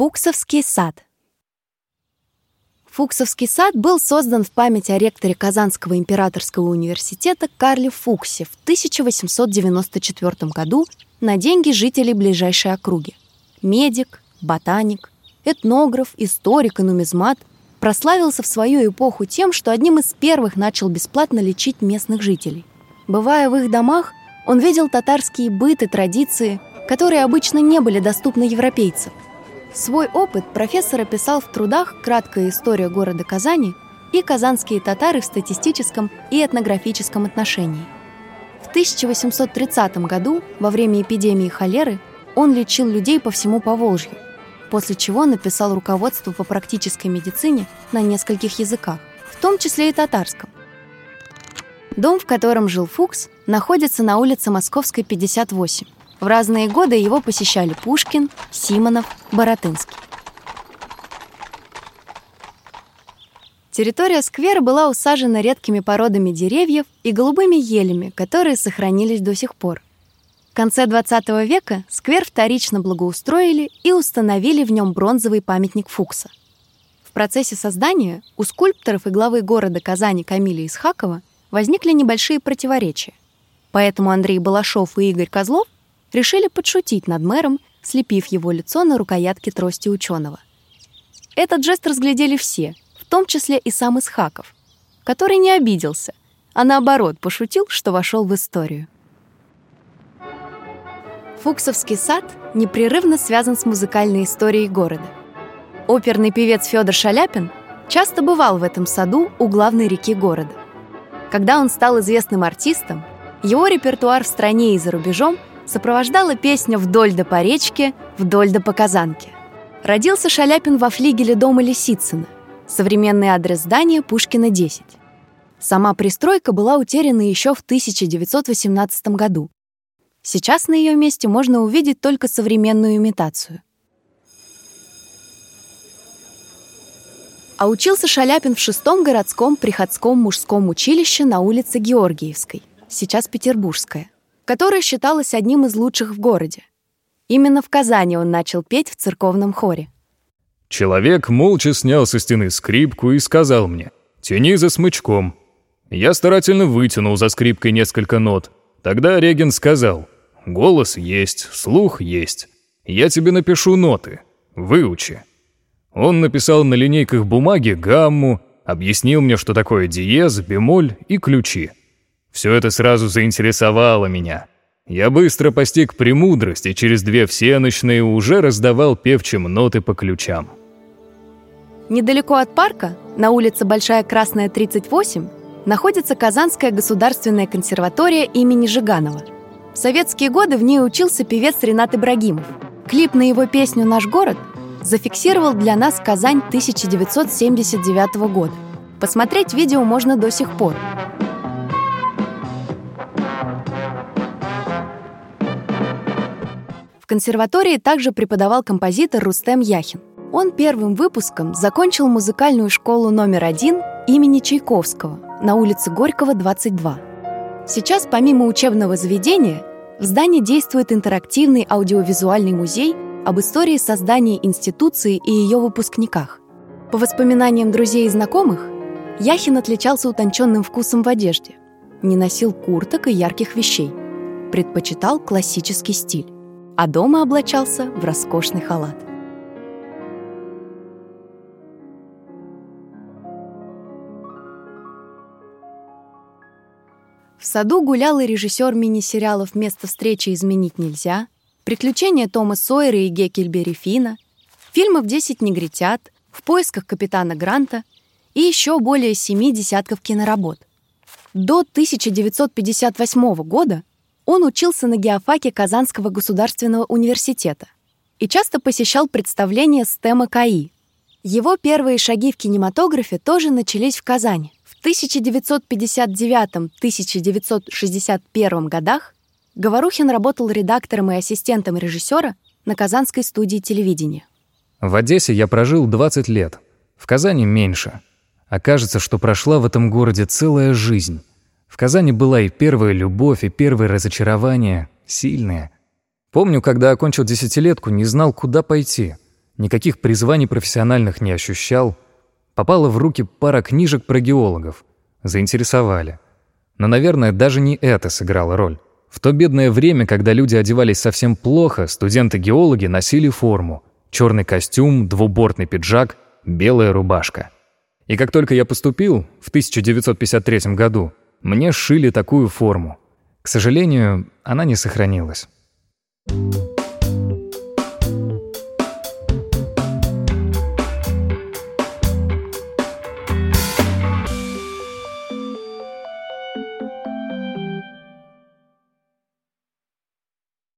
Фуксовский сад Фуксовский сад был создан в память о ректоре Казанского императорского университета Карле Фуксе в 1894 году на деньги жителей ближайшей округи. Медик, ботаник, этнограф, историк и нумизмат прославился в свою эпоху тем, что одним из первых начал бесплатно лечить местных жителей. Бывая в их домах, он видел татарские быты, традиции, которые обычно не были доступны европейцам – Свой опыт профессор описал в трудах «Краткая история города Казани» и «Казанские татары в статистическом и этнографическом отношении». В 1830 году, во время эпидемии холеры, он лечил людей по всему Поволжью, после чего написал руководство по практической медицине на нескольких языках, в том числе и татарском. Дом, в котором жил Фукс, находится на улице Московской, 58. В разные годы его посещали Пушкин, Симонов, Боротынский. Территория сквера была усажена редкими породами деревьев и голубыми елями, которые сохранились до сих пор. Конце XX века сквер вторично благоустроили и установили в нем бронзовый памятник Фукса. В процессе создания у скульпторов и главы города Казани Камиля Исхакова возникли небольшие противоречия. Поэтому Андрей Балашов и Игорь Козлов решили подшутить над мэром, слепив его лицо на рукоятке трости ученого. Этот жест разглядели все, в том числе и сам Исхаков, который не обиделся, а наоборот пошутил, что вошел в историю. Фуксовский сад непрерывно связан с музыкальной историей города. Оперный певец Федор Шаляпин часто бывал в этом саду у главной реки города. Когда он стал известным артистом, его репертуар в стране и за рубежом – сопровождала песня «Вдоль да по речке, вдоль да по казанке». Родился Шаляпин во флигеле дома Лисицына, современный адрес здания Пушкина, 10. Сама пристройка была утеряна еще в 1918 году. Сейчас на ее месте можно увидеть только современную имитацию. А учился Шаляпин в шестом городском приходском мужском училище на улице Георгиевской, сейчас Петербургская которое считалось одним из лучших в городе. Именно в Казани он начал петь в церковном хоре. Человек молча снял со стены скрипку и сказал мне «Тяни за смычком». Я старательно вытянул за скрипкой несколько нот. Тогда Реген сказал «Голос есть, слух есть. Я тебе напишу ноты. Выучи». Он написал на линейках бумаги гамму, объяснил мне, что такое диез, бемоль и ключи. Все это сразу заинтересовало меня. Я быстро постиг премудрость и через две всеночные уже раздавал певчим ноты по ключам. Недалеко от парка, на улице Большая Красная, 38, находится Казанская государственная консерватория имени Жиганова. В советские годы в ней учился певец Ренат Ибрагимов. Клип на его песню «Наш город» зафиксировал для нас Казань 1979 года. Посмотреть видео можно до сих пор – консерватории также преподавал композитор Рустем Яхин. Он первым выпуском закончил музыкальную школу номер один имени Чайковского на улице Горького, 22. Сейчас, помимо учебного заведения, в здании действует интерактивный аудиовизуальный музей об истории создания институции и ее выпускниках. По воспоминаниям друзей и знакомых, Яхин отличался утонченным вкусом в одежде, не носил курток и ярких вещей, предпочитал классический стиль а дома облачался в роскошный халат. В саду гулял и режиссер мини-сериалов «Место встречи изменить нельзя», «Приключения Тома Сойера и Геккельбери Фина», фильмов «Десять негритят», «В поисках капитана Гранта» и еще более семи десятков киноработ. До 1958 года он учился на геофаке Казанского государственного университета и часто посещал представления Стема КАИ. Его первые шаги в кинематографе тоже начались в Казани. В 1959-1961 годах Говорухин работал редактором и ассистентом режиссера на Казанской студии телевидения. В Одессе я прожил 20 лет. В Казани меньше. Окажется, что прошла в этом городе целая жизнь. В Казани была и первая любовь, и первые разочарования, сильные. Помню, когда окончил десятилетку, не знал, куда пойти. Никаких призваний профессиональных не ощущал. Попала в руки пара книжек про геологов. Заинтересовали. Но, наверное, даже не это сыграло роль. В то бедное время, когда люди одевались совсем плохо, студенты-геологи носили форму. Черный костюм, двубортный пиджак, белая рубашка. И как только я поступил, в 1953 году, мне сшили такую форму. К сожалению, она не сохранилась.